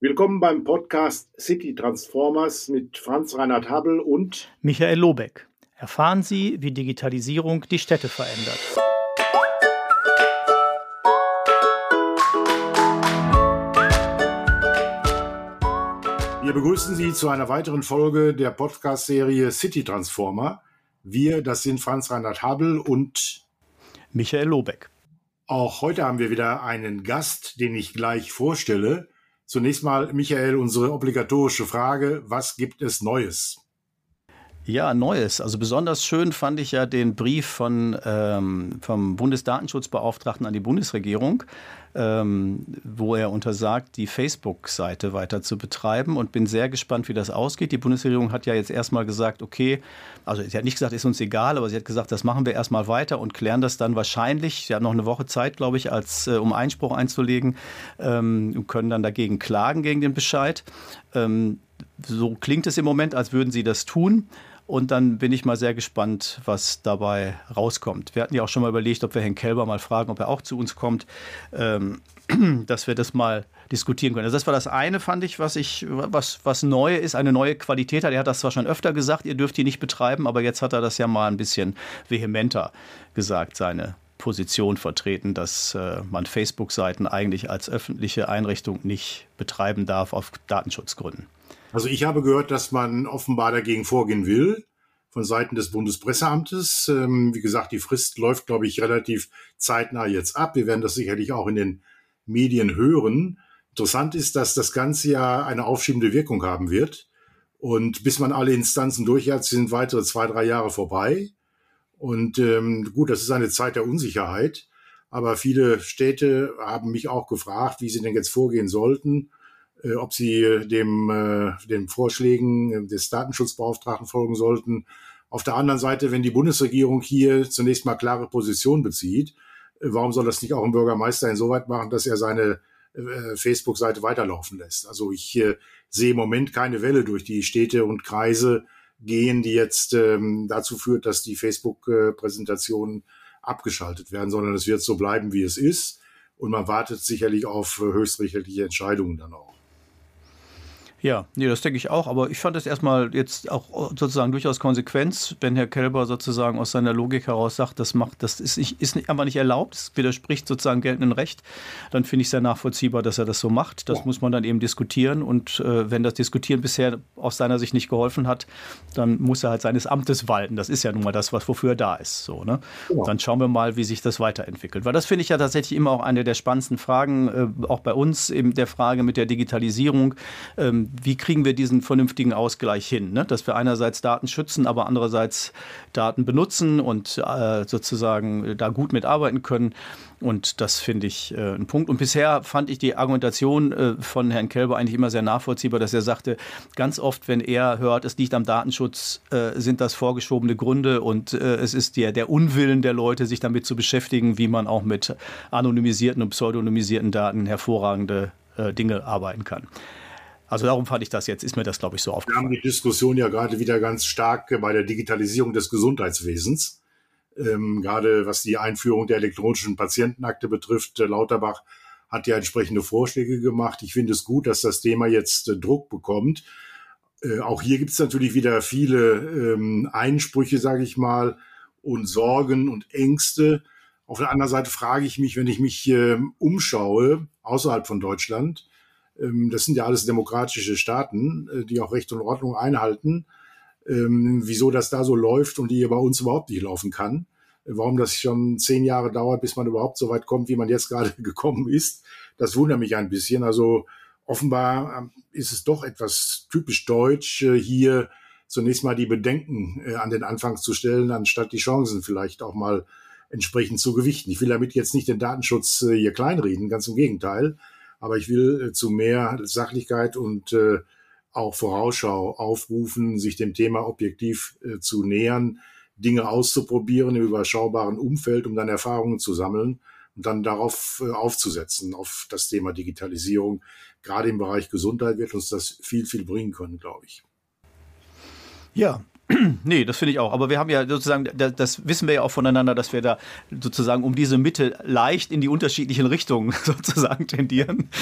Willkommen beim Podcast City Transformers mit Franz Reinhard Habel und Michael Lobeck. Erfahren Sie, wie Digitalisierung die Städte verändert. Wir begrüßen Sie zu einer weiteren Folge der Podcast-Serie City Transformer. Wir, das sind Franz Reinhard Habel und Michael Lobeck. Auch heute haben wir wieder einen Gast, den ich gleich vorstelle. Zunächst mal, Michael, unsere obligatorische Frage, was gibt es Neues? Ja, Neues. Also besonders schön fand ich ja den Brief von, ähm, vom Bundesdatenschutzbeauftragten an die Bundesregierung, ähm, wo er untersagt, die Facebook-Seite weiter zu betreiben und bin sehr gespannt, wie das ausgeht. Die Bundesregierung hat ja jetzt erstmal gesagt, okay, also sie hat nicht gesagt, ist uns egal, aber sie hat gesagt, das machen wir erstmal weiter und klären das dann wahrscheinlich. Sie haben noch eine Woche Zeit, glaube ich, als, äh, um Einspruch einzulegen ähm, und können dann dagegen klagen gegen den Bescheid. Ähm, so klingt es im Moment, als würden sie das tun. Und dann bin ich mal sehr gespannt, was dabei rauskommt. Wir hatten ja auch schon mal überlegt, ob wir Herrn Kelber mal fragen, ob er auch zu uns kommt, ähm, dass wir das mal diskutieren können. Also das war das eine, fand ich, was ich, was, was neu ist, eine neue Qualität hat. Er hat das zwar schon öfter gesagt, ihr dürft die nicht betreiben, aber jetzt hat er das ja mal ein bisschen vehementer gesagt, seine Position vertreten, dass äh, man Facebook-Seiten eigentlich als öffentliche Einrichtung nicht betreiben darf auf Datenschutzgründen. Also ich habe gehört, dass man offenbar dagegen vorgehen will von Seiten des Bundespresseamtes. Ähm, wie gesagt, die Frist läuft, glaube ich, relativ zeitnah jetzt ab. Wir werden das sicherlich auch in den Medien hören. Interessant ist, dass das Ganze ja eine aufschiebende Wirkung haben wird. Und bis man alle Instanzen durch hat, sind weitere zwei, drei Jahre vorbei. Und ähm, gut, das ist eine Zeit der Unsicherheit. Aber viele Städte haben mich auch gefragt, wie sie denn jetzt vorgehen sollten. Äh, ob sie dem, äh, den Vorschlägen des Datenschutzbeauftragten folgen sollten. Auf der anderen Seite, wenn die Bundesregierung hier zunächst mal klare Position bezieht, äh, warum soll das nicht auch ein Bürgermeister insoweit machen, dass er seine Facebook-Seite weiterlaufen lässt? Also ich sehe im Moment keine Welle durch die Städte und Kreise gehen, die jetzt ähm, dazu führt, dass die Facebook-Präsentationen abgeschaltet werden, sondern es wird so bleiben, wie es ist. Und man wartet sicherlich auf höchstrichterliche Entscheidungen dann auch. Ja, nee, das denke ich auch. Aber ich fand es erstmal jetzt auch sozusagen durchaus Konsequenz, wenn Herr Kelber sozusagen aus seiner Logik heraus sagt, das macht, das ist, nicht, ist nicht, einfach nicht erlaubt, es widerspricht sozusagen geltendem Recht, dann finde ich sehr nachvollziehbar, dass er das so macht. Das ja. muss man dann eben diskutieren. Und äh, wenn das Diskutieren bisher aus seiner Sicht nicht geholfen hat, dann muss er halt seines Amtes walten. Das ist ja nun mal das, was wofür er da ist. So, ne? Ja. Dann schauen wir mal, wie sich das weiterentwickelt. Weil das finde ich ja tatsächlich immer auch eine der spannendsten Fragen, äh, auch bei uns eben der Frage mit der Digitalisierung. Ähm, wie kriegen wir diesen vernünftigen Ausgleich hin? Ne? Dass wir einerseits Daten schützen, aber andererseits Daten benutzen und äh, sozusagen da gut mitarbeiten können. Und das finde ich äh, ein Punkt. Und bisher fand ich die Argumentation äh, von Herrn Kelber eigentlich immer sehr nachvollziehbar, dass er sagte, ganz oft, wenn er hört, es liegt am Datenschutz, äh, sind das vorgeschobene Gründe und äh, es ist der, der Unwillen der Leute, sich damit zu beschäftigen, wie man auch mit anonymisierten und pseudonymisierten Daten hervorragende äh, Dinge arbeiten kann. Also darum fand ich das jetzt, ist mir das, glaube ich, so aufgefallen. Wir haben die Diskussion ja gerade wieder ganz stark bei der Digitalisierung des Gesundheitswesens. Ähm, gerade was die Einführung der elektronischen Patientenakte betrifft, äh, Lauterbach hat ja entsprechende Vorschläge gemacht. Ich finde es gut, dass das Thema jetzt äh, Druck bekommt. Äh, auch hier gibt es natürlich wieder viele ähm, Einsprüche, sage ich mal, und Sorgen und Ängste. Auf der anderen Seite frage ich mich, wenn ich mich äh, umschaue außerhalb von Deutschland, das sind ja alles demokratische Staaten, äh, die auch Recht und Ordnung einhalten. Ähm, wieso das da so läuft und die hier bei uns überhaupt nicht laufen kann. Warum das schon zehn Jahre dauert, bis man überhaupt so weit kommt, wie man jetzt gerade gekommen ist, das wundert mich ein bisschen. Also offenbar ähm, ist es doch etwas typisch deutsch, äh, hier zunächst mal die Bedenken äh, an den Anfang zu stellen, anstatt die Chancen vielleicht auch mal entsprechend zu gewichten. Ich will damit jetzt nicht den Datenschutz hier kleinreden, ganz im Gegenteil. Aber ich will äh, zu mehr Sachlichkeit und äh, auch Vorausschau aufrufen, sich dem Thema objektiv äh, zu nähern, Dinge auszuprobieren im überschaubaren Umfeld, um dann Erfahrungen zu sammeln und dann darauf aufzusetzen, auf das Thema Digitalisierung. Gerade im Bereich Gesundheit wird uns das viel, viel bringen können, glaube ich. Ja, Nee, das finde ich auch. Aber wir haben ja sozusagen, das wissen wir ja auch voneinander, dass wir da sozusagen um diese Mitte leicht in die unterschiedlichen Richtungen sozusagen tendieren.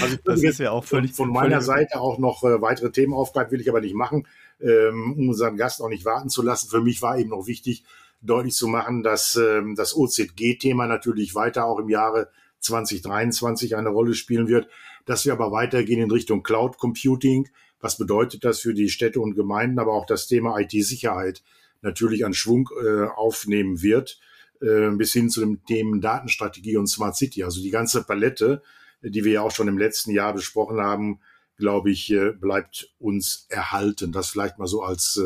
Also das ist ja auch völlig. Von meiner völlig Seite auch noch äh, weitere Themen aufgreifen, will ich aber nicht machen, ähm, um unseren Gast auch nicht warten zu lassen. Für mich war eben noch wichtig, deutlich zu machen, dass ähm, das OZG-Thema natürlich weiter auch im Jahre 2023 eine Rolle spielen wird, dass wir aber weitergehen in Richtung Cloud Computing, was bedeutet das für die Städte und Gemeinden, aber auch das Thema IT-Sicherheit natürlich an Schwung äh, aufnehmen wird, äh, bis hin zu den Themen Datenstrategie und Smart City. Also die ganze Palette, die wir ja auch schon im letzten Jahr besprochen haben, glaube ich, äh, bleibt uns erhalten. Das vielleicht mal so als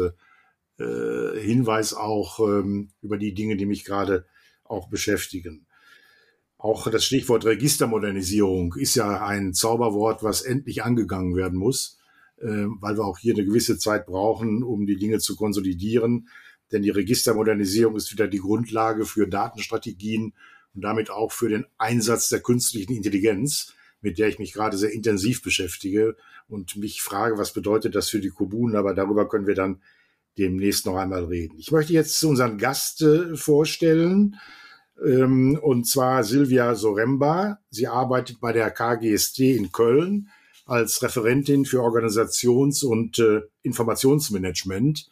äh, äh, Hinweis auch ähm, über die Dinge, die mich gerade auch beschäftigen. Auch das Stichwort Registermodernisierung ist ja ein Zauberwort, was endlich angegangen werden muss. Äh, weil wir auch hier eine gewisse Zeit brauchen, um die Dinge zu konsolidieren. Denn die Registermodernisierung ist wieder die Grundlage für Datenstrategien und damit auch für den Einsatz der künstlichen Intelligenz, mit der ich mich gerade sehr intensiv beschäftige und mich frage, was bedeutet das für die Kommunen, aber darüber können wir dann demnächst noch einmal reden. Ich möchte jetzt unseren Gast äh, vorstellen, ähm, und zwar Silvia Soremba. Sie arbeitet bei der KGST in Köln als Referentin für Organisations- und äh, Informationsmanagement.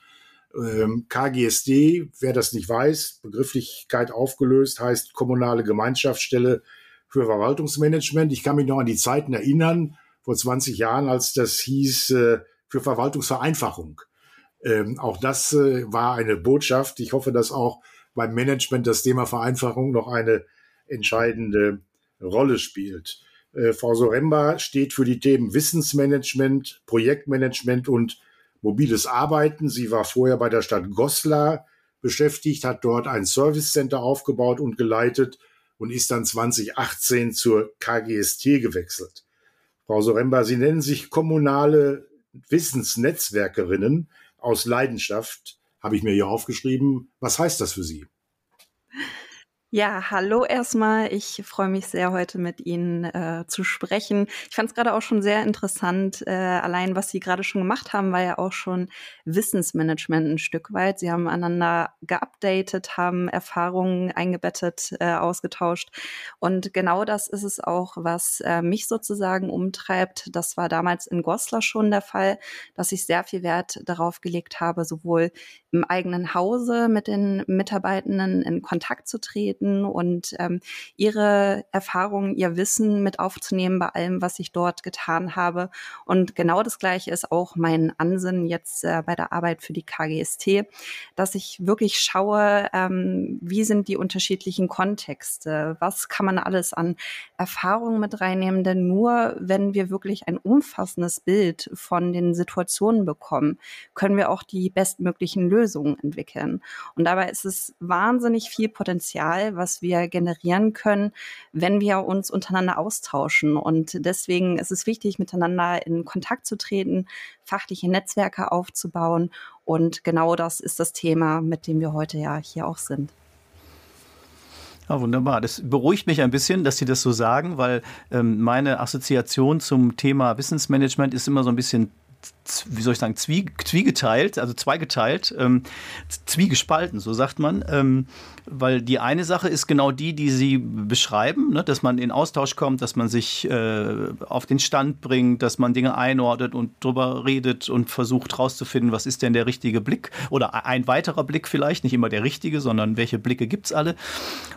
Ähm, KGSD, wer das nicht weiß, Begrifflichkeit aufgelöst, heißt Kommunale Gemeinschaftsstelle für Verwaltungsmanagement. Ich kann mich noch an die Zeiten erinnern, vor 20 Jahren, als das hieß äh, für Verwaltungsvereinfachung. Ähm, auch das äh, war eine Botschaft. Ich hoffe, dass auch beim Management das Thema Vereinfachung noch eine entscheidende Rolle spielt. Äh, Frau Soremba steht für die Themen Wissensmanagement, Projektmanagement und mobiles Arbeiten. Sie war vorher bei der Stadt Goslar beschäftigt, hat dort ein Service Center aufgebaut und geleitet und ist dann 2018 zur KGST gewechselt. Frau Soremba, Sie nennen sich kommunale Wissensnetzwerkerinnen aus Leidenschaft, habe ich mir hier aufgeschrieben. Was heißt das für Sie? Ja, hallo erstmal. Ich freue mich sehr, heute mit Ihnen äh, zu sprechen. Ich fand es gerade auch schon sehr interessant, äh, allein was Sie gerade schon gemacht haben, war ja auch schon Wissensmanagement ein Stück weit. Sie haben einander geupdatet, haben Erfahrungen eingebettet, äh, ausgetauscht. Und genau das ist es auch, was äh, mich sozusagen umtreibt. Das war damals in Goslar schon der Fall, dass ich sehr viel Wert darauf gelegt habe, sowohl im eigenen Hause mit den Mitarbeitenden in Kontakt zu treten und ähm, ihre Erfahrungen, ihr Wissen mit aufzunehmen bei allem, was ich dort getan habe. Und genau das Gleiche ist auch mein Ansinnen jetzt äh, bei der Arbeit für die KGST, dass ich wirklich schaue, ähm, wie sind die unterschiedlichen Kontexte, was kann man alles an Erfahrungen mit reinnehmen, denn nur wenn wir wirklich ein umfassendes Bild von den Situationen bekommen, können wir auch die bestmöglichen Lösungen Lösungen entwickeln. Und dabei ist es wahnsinnig viel Potenzial, was wir generieren können, wenn wir uns untereinander austauschen. Und deswegen ist es wichtig, miteinander in Kontakt zu treten, fachliche Netzwerke aufzubauen. Und genau das ist das Thema, mit dem wir heute ja hier auch sind. Ja, wunderbar. Das beruhigt mich ein bisschen, dass Sie das so sagen, weil ähm, meine Assoziation zum Thema Wissensmanagement ist immer so ein bisschen wie soll ich sagen, zwie, zwiegeteilt, also zweigeteilt, ähm, zwiegespalten, so sagt man. Ähm, weil die eine Sache ist genau die, die Sie beschreiben, ne, dass man in Austausch kommt, dass man sich äh, auf den Stand bringt, dass man Dinge einordnet und drüber redet und versucht herauszufinden, was ist denn der richtige Blick oder ein weiterer Blick vielleicht, nicht immer der richtige, sondern welche Blicke gibt es alle.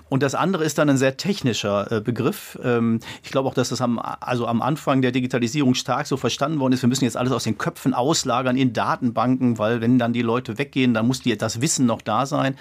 Und das andere ist dann ein sehr technischer äh, Begriff. Ähm, ich glaube auch, dass das am, also am Anfang der Digitalisierung stark so verstanden worden ist, wir müssen jetzt alles aus den Köpfen Köpfen auslagern in Datenbanken, weil wenn dann die Leute weggehen, dann muss die, das Wissen noch da sein.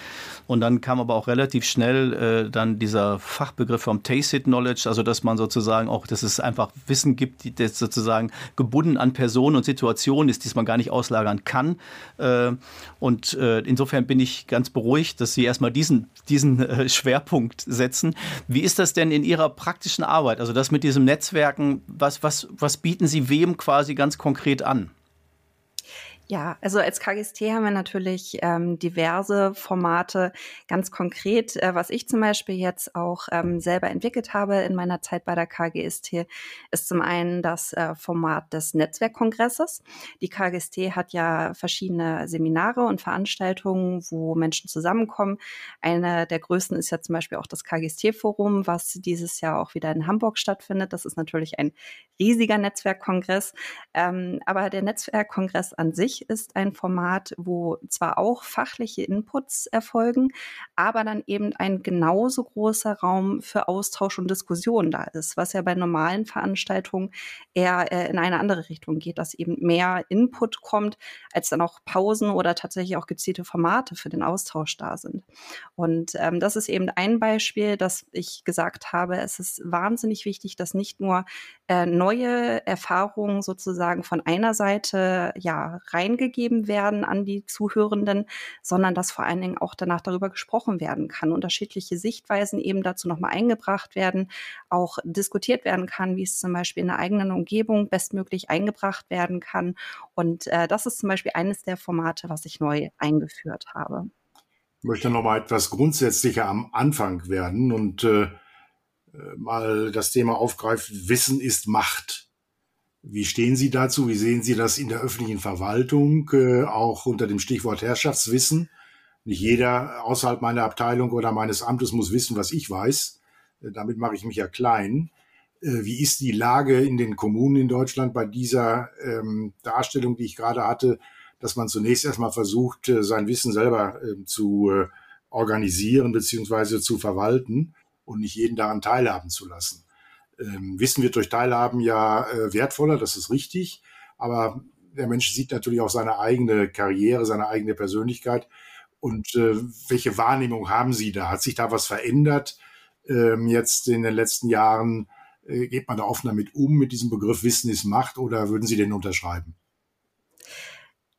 Und dann kam aber auch relativ schnell äh, dann dieser Fachbegriff vom Tacit Knowledge, also dass man sozusagen auch, dass es einfach Wissen gibt, das sozusagen gebunden an Personen und Situationen ist, die man gar nicht auslagern kann. Äh, und äh, insofern bin ich ganz beruhigt, dass Sie erstmal diesen, diesen äh, Schwerpunkt setzen. Wie ist das denn in Ihrer praktischen Arbeit? Also das mit diesem Netzwerken, was, was, was bieten Sie wem quasi ganz konkret an? Ja, also als KGST haben wir natürlich ähm, diverse Formate. Ganz konkret, äh, was ich zum Beispiel jetzt auch ähm, selber entwickelt habe in meiner Zeit bei der KGST, ist zum einen das äh, Format des Netzwerkkongresses. Die KGST hat ja verschiedene Seminare und Veranstaltungen, wo Menschen zusammenkommen. Eine der größten ist ja zum Beispiel auch das KGST-Forum, was dieses Jahr auch wieder in Hamburg stattfindet. Das ist natürlich ein riesiger Netzwerkkongress. Ähm, aber der Netzwerkkongress an sich ist ein Format, wo zwar auch fachliche Inputs erfolgen, aber dann eben ein genauso großer Raum für Austausch und Diskussion da ist, was ja bei normalen Veranstaltungen eher äh, in eine andere Richtung geht, dass eben mehr Input kommt, als dann auch Pausen oder tatsächlich auch gezielte Formate für den Austausch da sind. Und ähm, das ist eben ein Beispiel, dass ich gesagt habe, es ist wahnsinnig wichtig, dass nicht nur äh, neue Erfahrungen sozusagen von einer Seite ja reingegeben werden an die Zuhörenden, sondern dass vor allen Dingen auch danach darüber gesprochen werden kann, unterschiedliche Sichtweisen eben dazu nochmal eingebracht werden, auch diskutiert werden kann, wie es zum Beispiel in der eigenen Umgebung bestmöglich eingebracht werden kann. Und äh, das ist zum Beispiel eines der Formate, was ich neu eingeführt habe. Ich möchte noch mal etwas grundsätzlicher am Anfang werden und äh, mal das Thema aufgreift, Wissen ist Macht. Wie stehen Sie dazu? Wie sehen Sie das in der öffentlichen Verwaltung, äh, auch unter dem Stichwort Herrschaftswissen? Nicht jeder außerhalb meiner Abteilung oder meines Amtes muss wissen, was ich weiß. Äh, damit mache ich mich ja klein. Äh, wie ist die Lage in den Kommunen in Deutschland bei dieser ähm, Darstellung, die ich gerade hatte, dass man zunächst erstmal versucht, äh, sein Wissen selber äh, zu äh, organisieren beziehungsweise zu verwalten? und nicht jeden daran teilhaben zu lassen. Ähm, Wissen wird durch Teilhaben ja äh, wertvoller, das ist richtig, aber der Mensch sieht natürlich auch seine eigene Karriere, seine eigene Persönlichkeit. Und äh, welche Wahrnehmung haben Sie da? Hat sich da was verändert ähm, jetzt in den letzten Jahren? Äh, geht man da offen damit um, mit diesem Begriff Wissen ist Macht, oder würden Sie den unterschreiben?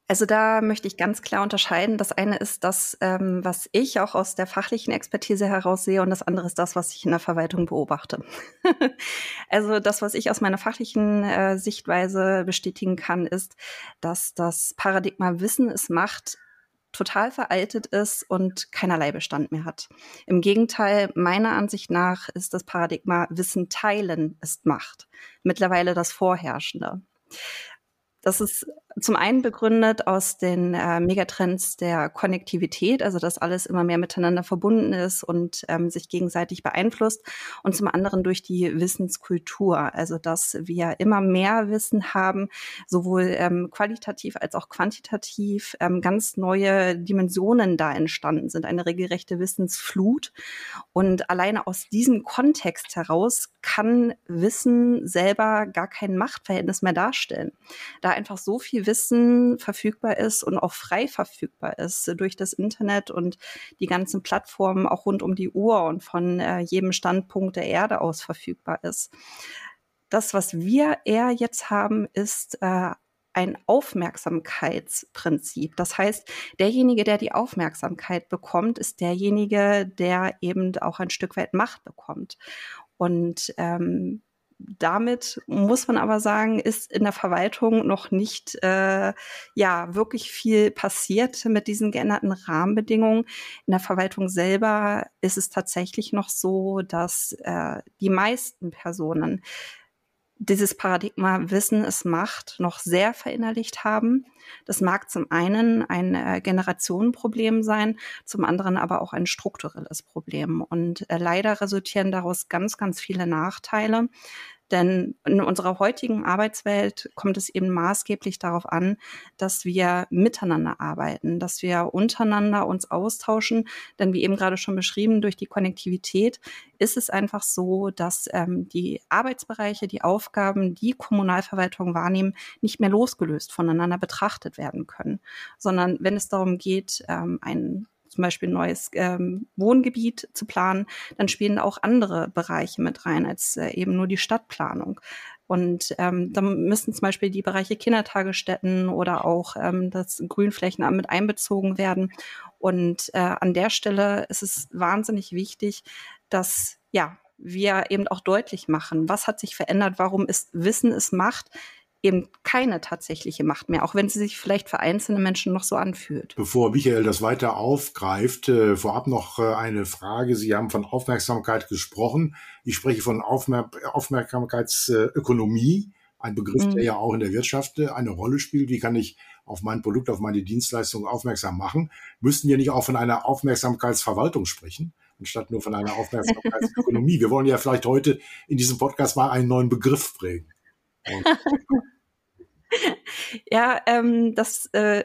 Also da möchte ich ganz klar unterscheiden. Das eine ist das, ähm, was ich auch aus der fachlichen Expertise heraus sehe, und das andere ist das, was ich in der Verwaltung beobachte. also das, was ich aus meiner fachlichen äh, Sichtweise bestätigen kann, ist, dass das Paradigma Wissen ist Macht total veraltet ist und keinerlei Bestand mehr hat. Im Gegenteil, meiner Ansicht nach ist das Paradigma Wissen teilen ist Macht mittlerweile das Vorherrschende. Das ist zum einen begründet aus den äh, Megatrends der Konnektivität, also dass alles immer mehr miteinander verbunden ist und ähm, sich gegenseitig beeinflusst. Und zum anderen durch die Wissenskultur, also dass wir immer mehr Wissen haben, sowohl ähm, qualitativ als auch quantitativ, ähm, ganz neue Dimensionen da entstanden sind, eine regelrechte Wissensflut. Und alleine aus diesem Kontext heraus kann Wissen selber gar kein Machtverhältnis mehr darstellen. Da einfach so viel Wissen verfügbar ist und auch frei verfügbar ist durch das Internet und die ganzen Plattformen auch rund um die Uhr und von äh, jedem Standpunkt der Erde aus verfügbar ist. Das, was wir eher jetzt haben, ist äh, ein Aufmerksamkeitsprinzip. Das heißt, derjenige, der die Aufmerksamkeit bekommt, ist derjenige, der eben auch ein Stück weit Macht bekommt. Und ähm, damit muss man aber sagen, ist in der Verwaltung noch nicht äh, ja wirklich viel passiert mit diesen geänderten Rahmenbedingungen. In der Verwaltung selber ist es tatsächlich noch so, dass äh, die meisten Personen dieses Paradigma Wissen ist Macht noch sehr verinnerlicht haben. Das mag zum einen ein äh, Generationenproblem sein, zum anderen aber auch ein strukturelles Problem. Und äh, leider resultieren daraus ganz, ganz viele Nachteile. Denn in unserer heutigen Arbeitswelt kommt es eben maßgeblich darauf an, dass wir miteinander arbeiten, dass wir untereinander uns austauschen. Denn wie eben gerade schon beschrieben, durch die Konnektivität ist es einfach so, dass ähm, die Arbeitsbereiche, die Aufgaben, die Kommunalverwaltung wahrnehmen, nicht mehr losgelöst voneinander betrachtet werden können, sondern wenn es darum geht, ähm, ein zum Beispiel ein neues ähm, Wohngebiet zu planen, dann spielen auch andere Bereiche mit rein als äh, eben nur die Stadtplanung. Und ähm, da müssen zum Beispiel die Bereiche Kindertagesstätten oder auch ähm, das Grünflächenamt mit einbezogen werden. Und äh, an der Stelle ist es wahnsinnig wichtig, dass ja wir eben auch deutlich machen, was hat sich verändert, warum ist Wissen ist Macht eben keine tatsächliche Macht mehr, auch wenn sie sich vielleicht für einzelne Menschen noch so anfühlt. Bevor Michael das weiter aufgreift, äh, vorab noch äh, eine Frage. Sie haben von Aufmerksamkeit gesprochen. Ich spreche von Aufmer Aufmerksamkeitsökonomie, ein Begriff, mhm. der ja auch in der Wirtschaft äh, eine Rolle spielt. Wie kann ich auf mein Produkt, auf meine Dienstleistung aufmerksam machen? Müssten wir nicht auch von einer Aufmerksamkeitsverwaltung sprechen? anstatt nur von einer Aufmerksamkeitsökonomie. Wir wollen ja vielleicht heute in diesem Podcast mal einen neuen Begriff prägen. ja, ähm, das äh,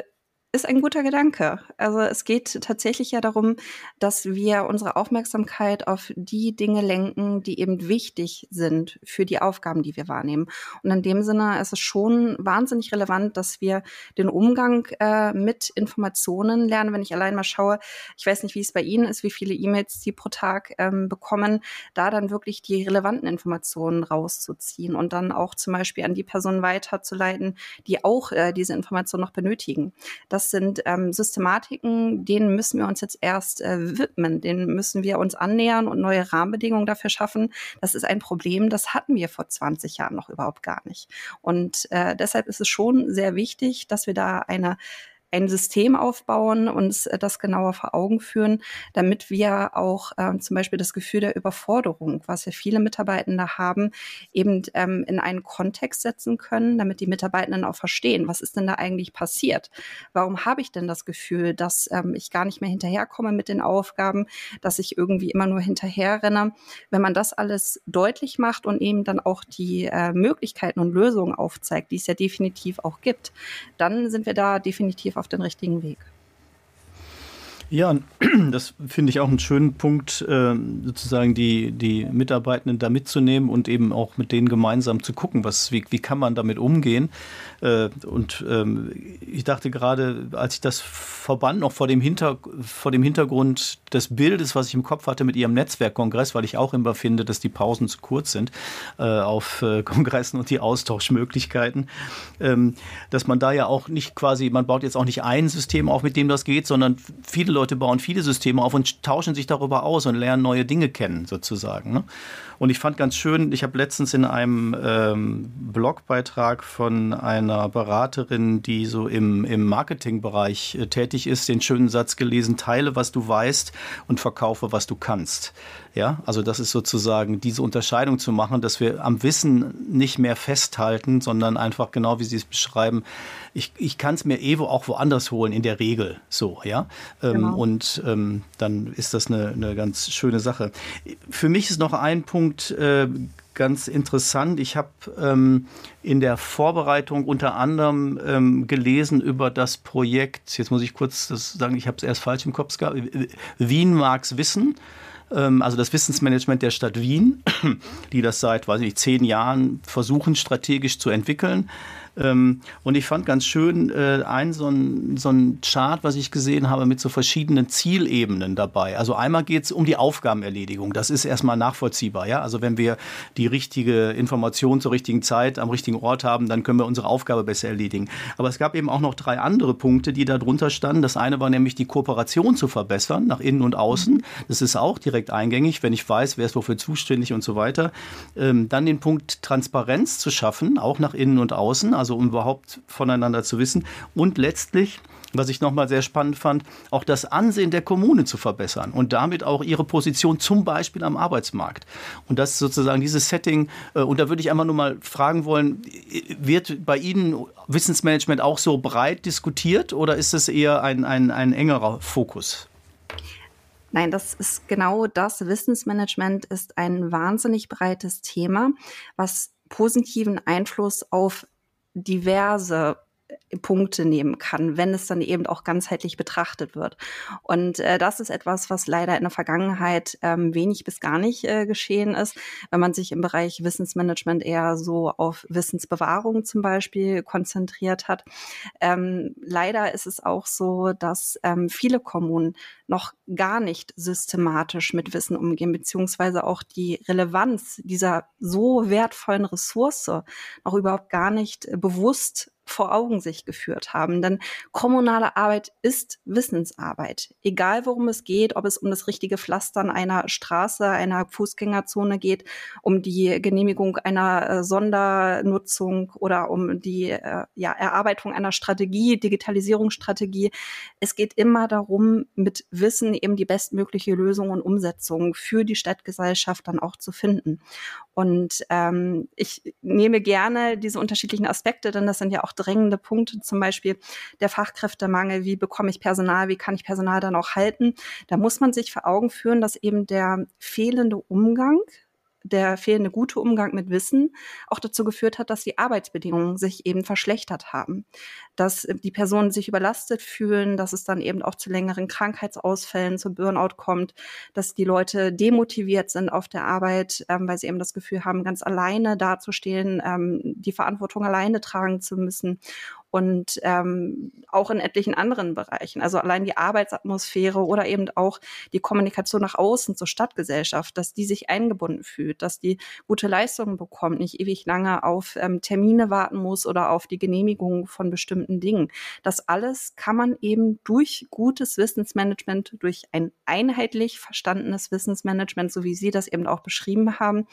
ist ein guter Gedanke. Also es geht tatsächlich ja darum, dass wir unsere Aufmerksamkeit auf die Dinge lenken, die eben wichtig sind für die Aufgaben, die wir wahrnehmen. Und in dem Sinne ist es schon wahnsinnig relevant, dass wir den Umgang äh, mit Informationen lernen. Wenn ich allein mal schaue, ich weiß nicht, wie es bei Ihnen ist, wie viele E-Mails Sie pro Tag ähm, bekommen, da dann wirklich die relevanten Informationen rauszuziehen und dann auch zum Beispiel an die Personen weiterzuleiten, die auch äh, diese Informationen noch benötigen. Das das sind ähm, Systematiken, denen müssen wir uns jetzt erst äh, widmen, denen müssen wir uns annähern und neue Rahmenbedingungen dafür schaffen. Das ist ein Problem, das hatten wir vor 20 Jahren noch überhaupt gar nicht. Und äh, deshalb ist es schon sehr wichtig, dass wir da eine ein System aufbauen, uns äh, das genauer vor Augen führen, damit wir auch ähm, zum Beispiel das Gefühl der Überforderung, was ja viele Mitarbeitende haben, eben ähm, in einen Kontext setzen können, damit die Mitarbeitenden auch verstehen, was ist denn da eigentlich passiert? Warum habe ich denn das Gefühl, dass ähm, ich gar nicht mehr hinterherkomme mit den Aufgaben, dass ich irgendwie immer nur hinterherrenne? Wenn man das alles deutlich macht und eben dann auch die äh, Möglichkeiten und Lösungen aufzeigt, die es ja definitiv auch gibt, dann sind wir da definitiv auf den richtigen Weg. Ja, das finde ich auch einen schönen Punkt, äh, sozusagen die, die Mitarbeitenden da mitzunehmen und eben auch mit denen gemeinsam zu gucken, was, wie, wie kann man damit umgehen. Äh, und ähm, ich dachte gerade, als ich das verband, noch vor dem, Hinter, vor dem Hintergrund des Bildes, was ich im Kopf hatte mit Ihrem Netzwerkkongress, weil ich auch immer finde, dass die Pausen zu kurz sind äh, auf Kongressen und die Austauschmöglichkeiten, ähm, dass man da ja auch nicht quasi, man baut jetzt auch nicht ein System auf, mit dem das geht, sondern viele Leute Leute bauen viele Systeme auf und tauschen sich darüber aus und lernen neue Dinge kennen, sozusagen. Ne? Und ich fand ganz schön, ich habe letztens in einem ähm, Blogbeitrag von einer Beraterin, die so im, im Marketingbereich äh, tätig ist, den schönen Satz gelesen, teile, was du weißt und verkaufe, was du kannst. Ja, also das ist sozusagen diese Unterscheidung zu machen, dass wir am Wissen nicht mehr festhalten, sondern einfach genau wie Sie es beschreiben, ich, ich kann es mir eh auch woanders holen, in der Regel so, ja. Ähm, genau. Und ähm, dann ist das eine, eine ganz schöne Sache. Für mich ist noch ein Punkt äh, ganz interessant. Ich habe ähm, in der Vorbereitung unter anderem ähm, gelesen über das Projekt, jetzt muss ich kurz das sagen, ich habe es erst falsch im Kopf gehabt, Wien mag's wissen. Ähm, also das Wissensmanagement der Stadt Wien, die das seit, weiß ich, zehn Jahren versuchen strategisch zu entwickeln. Ähm, und ich fand ganz schön äh, ein so ein, so ein Chart, was ich gesehen habe, mit so verschiedenen Zielebenen dabei. Also einmal geht es um die Aufgabenerledigung. Das ist erstmal nachvollziehbar. Ja? Also wenn wir die richtige Information zur richtigen Zeit am richtigen Ort haben, dann können wir unsere Aufgabe besser erledigen. Aber es gab eben auch noch drei andere Punkte, die da drunter standen. Das eine war nämlich die Kooperation zu verbessern, nach innen und außen. Das ist auch direkt eingängig, wenn ich weiß, wer ist wofür zuständig und so weiter. Ähm, dann den Punkt Transparenz zu schaffen, auch nach innen und außen also um überhaupt voneinander zu wissen. Und letztlich was ich nochmal sehr spannend fand, auch das Ansehen der Kommune zu verbessern und damit auch ihre Position zum Beispiel am Arbeitsmarkt. Und das sozusagen dieses Setting. Äh, und da würde ich einmal nur mal fragen wollen, wird bei Ihnen Wissensmanagement auch so breit diskutiert oder ist es eher ein, ein, ein engerer Fokus? Nein, das ist genau das. Wissensmanagement ist ein wahnsinnig breites Thema, was positiven Einfluss auf diverse Punkte nehmen kann, wenn es dann eben auch ganzheitlich betrachtet wird. Und äh, das ist etwas, was leider in der Vergangenheit ähm, wenig bis gar nicht äh, geschehen ist, wenn man sich im Bereich Wissensmanagement eher so auf Wissensbewahrung zum Beispiel konzentriert hat. Ähm, leider ist es auch so, dass ähm, viele Kommunen noch gar nicht systematisch mit Wissen umgehen, beziehungsweise auch die Relevanz dieser so wertvollen Ressource noch überhaupt gar nicht bewusst vor Augen sich geführt haben. Denn kommunale Arbeit ist Wissensarbeit. Egal worum es geht, ob es um das richtige Pflastern einer Straße, einer Fußgängerzone geht, um die Genehmigung einer äh, Sondernutzung oder um die äh, ja, Erarbeitung einer Strategie, Digitalisierungsstrategie. Es geht immer darum, mit Wissen eben die bestmögliche Lösung und Umsetzung für die Stadtgesellschaft dann auch zu finden. Und ähm, ich nehme gerne diese unterschiedlichen Aspekte, denn das sind ja auch drängende Punkte, zum Beispiel der Fachkräftemangel, wie bekomme ich Personal, wie kann ich Personal dann auch halten. Da muss man sich vor Augen führen, dass eben der fehlende Umgang der fehlende gute Umgang mit Wissen auch dazu geführt hat, dass die Arbeitsbedingungen sich eben verschlechtert haben, dass die Personen sich überlastet fühlen, dass es dann eben auch zu längeren Krankheitsausfällen, zu Burnout kommt, dass die Leute demotiviert sind auf der Arbeit, ähm, weil sie eben das Gefühl haben, ganz alleine dazustehen, ähm, die Verantwortung alleine tragen zu müssen und ähm, auch in etlichen anderen Bereichen. Also allein die Arbeitsatmosphäre oder eben auch die Kommunikation nach außen zur Stadtgesellschaft, dass die sich eingebunden fühlt, dass die gute Leistungen bekommt, nicht ewig lange auf ähm, Termine warten muss oder auf die Genehmigung von bestimmten Dingen. Das alles kann man eben durch gutes Wissensmanagement, durch ein einheitlich verstandenes Wissensmanagement, so wie Sie das eben auch beschrieben haben,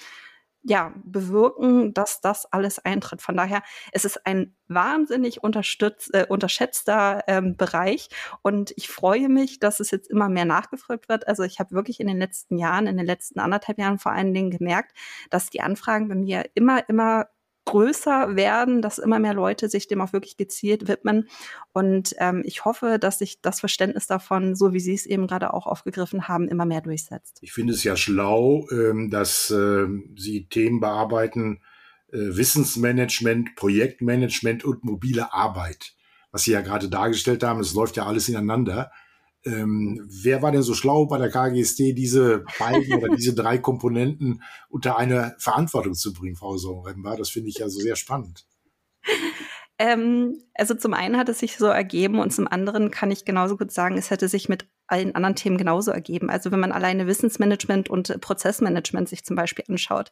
ja, bewirken, dass das alles eintritt. Von daher es ist ein wahnsinnig äh, unterschätzter ähm, Bereich und ich freue mich, dass es jetzt immer mehr nachgefragt wird. Also ich habe wirklich in den letzten Jahren, in den letzten anderthalb Jahren vor allen Dingen gemerkt, dass die Anfragen bei mir immer, immer größer werden, dass immer mehr Leute sich dem auch wirklich gezielt widmen. Und ähm, ich hoffe, dass sich das Verständnis davon, so wie Sie es eben gerade auch aufgegriffen haben, immer mehr durchsetzt. Ich finde es ja schlau, ähm, dass äh, Sie Themen bearbeiten, äh, Wissensmanagement, Projektmanagement und mobile Arbeit. Was Sie ja gerade dargestellt haben, es läuft ja alles ineinander. Ähm, wer war denn so schlau bei der KGST, diese beiden oder diese drei Komponenten unter eine Verantwortung zu bringen, Frau Soremba? Das finde ich ja so sehr spannend. Ähm, also zum einen hat es sich so ergeben und zum anderen kann ich genauso gut sagen, es hätte sich mit allen anderen Themen genauso ergeben. Also wenn man alleine Wissensmanagement und Prozessmanagement sich zum Beispiel anschaut.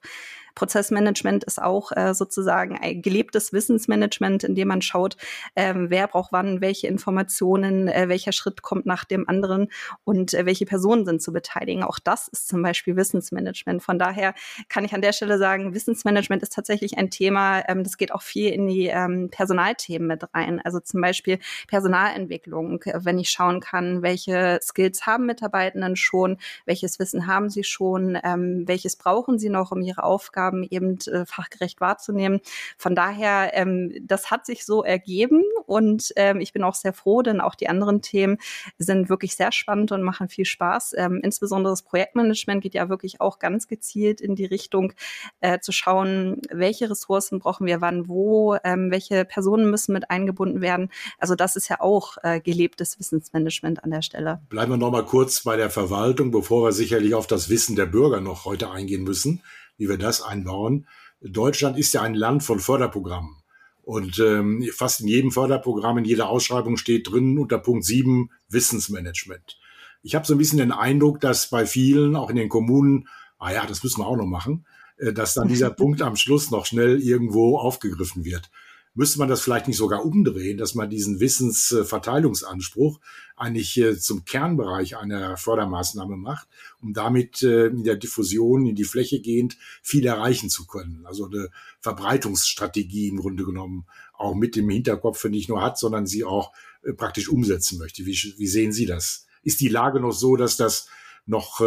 Prozessmanagement ist auch äh, sozusagen ein gelebtes Wissensmanagement, in dem man schaut, äh, wer braucht wann welche Informationen, äh, welcher Schritt kommt nach dem anderen und äh, welche Personen sind zu beteiligen. Auch das ist zum Beispiel Wissensmanagement. Von daher kann ich an der Stelle sagen, Wissensmanagement ist tatsächlich ein Thema, ähm, das geht auch viel in die ähm, Personalthemen mit rein. Also zum Beispiel Personalentwicklung, wenn ich schauen kann, welche Skills haben Mitarbeitenden schon, welches Wissen haben sie schon, ähm, welches brauchen sie noch, um ihre Aufgaben eben äh, fachgerecht wahrzunehmen. Von daher, ähm, das hat sich so ergeben und ähm, ich bin auch sehr froh, denn auch die anderen Themen sind wirklich sehr spannend und machen viel Spaß. Ähm, insbesondere das Projektmanagement geht ja wirklich auch ganz gezielt in die Richtung äh, zu schauen, welche Ressourcen brauchen wir wann, wo, ähm, welche Personen müssen mit eingebunden werden. Also das ist ja auch äh, gelebtes Wissensmanagement an der Stelle. Bleiben wir noch mal kurz bei der Verwaltung, bevor wir sicherlich auf das Wissen der Bürger noch heute eingehen müssen, wie wir das einbauen. Deutschland ist ja ein Land von Förderprogrammen. Und ähm, fast in jedem Förderprogramm, in jeder Ausschreibung steht drin unter Punkt 7 Wissensmanagement. Ich habe so ein bisschen den Eindruck, dass bei vielen, auch in den Kommunen, ah ja, das müssen wir auch noch machen, äh, dass dann dieser Punkt am Schluss noch schnell irgendwo aufgegriffen wird müsste man das vielleicht nicht sogar umdrehen, dass man diesen Wissensverteilungsanspruch eigentlich äh, zum Kernbereich einer Fördermaßnahme macht, um damit äh, in der Diffusion in die Fläche gehend viel erreichen zu können. Also eine Verbreitungsstrategie im Grunde genommen auch mit dem Hinterkopf nicht nur hat, sondern sie auch äh, praktisch umsetzen möchte. Wie, wie sehen Sie das? Ist die Lage noch so, dass das noch,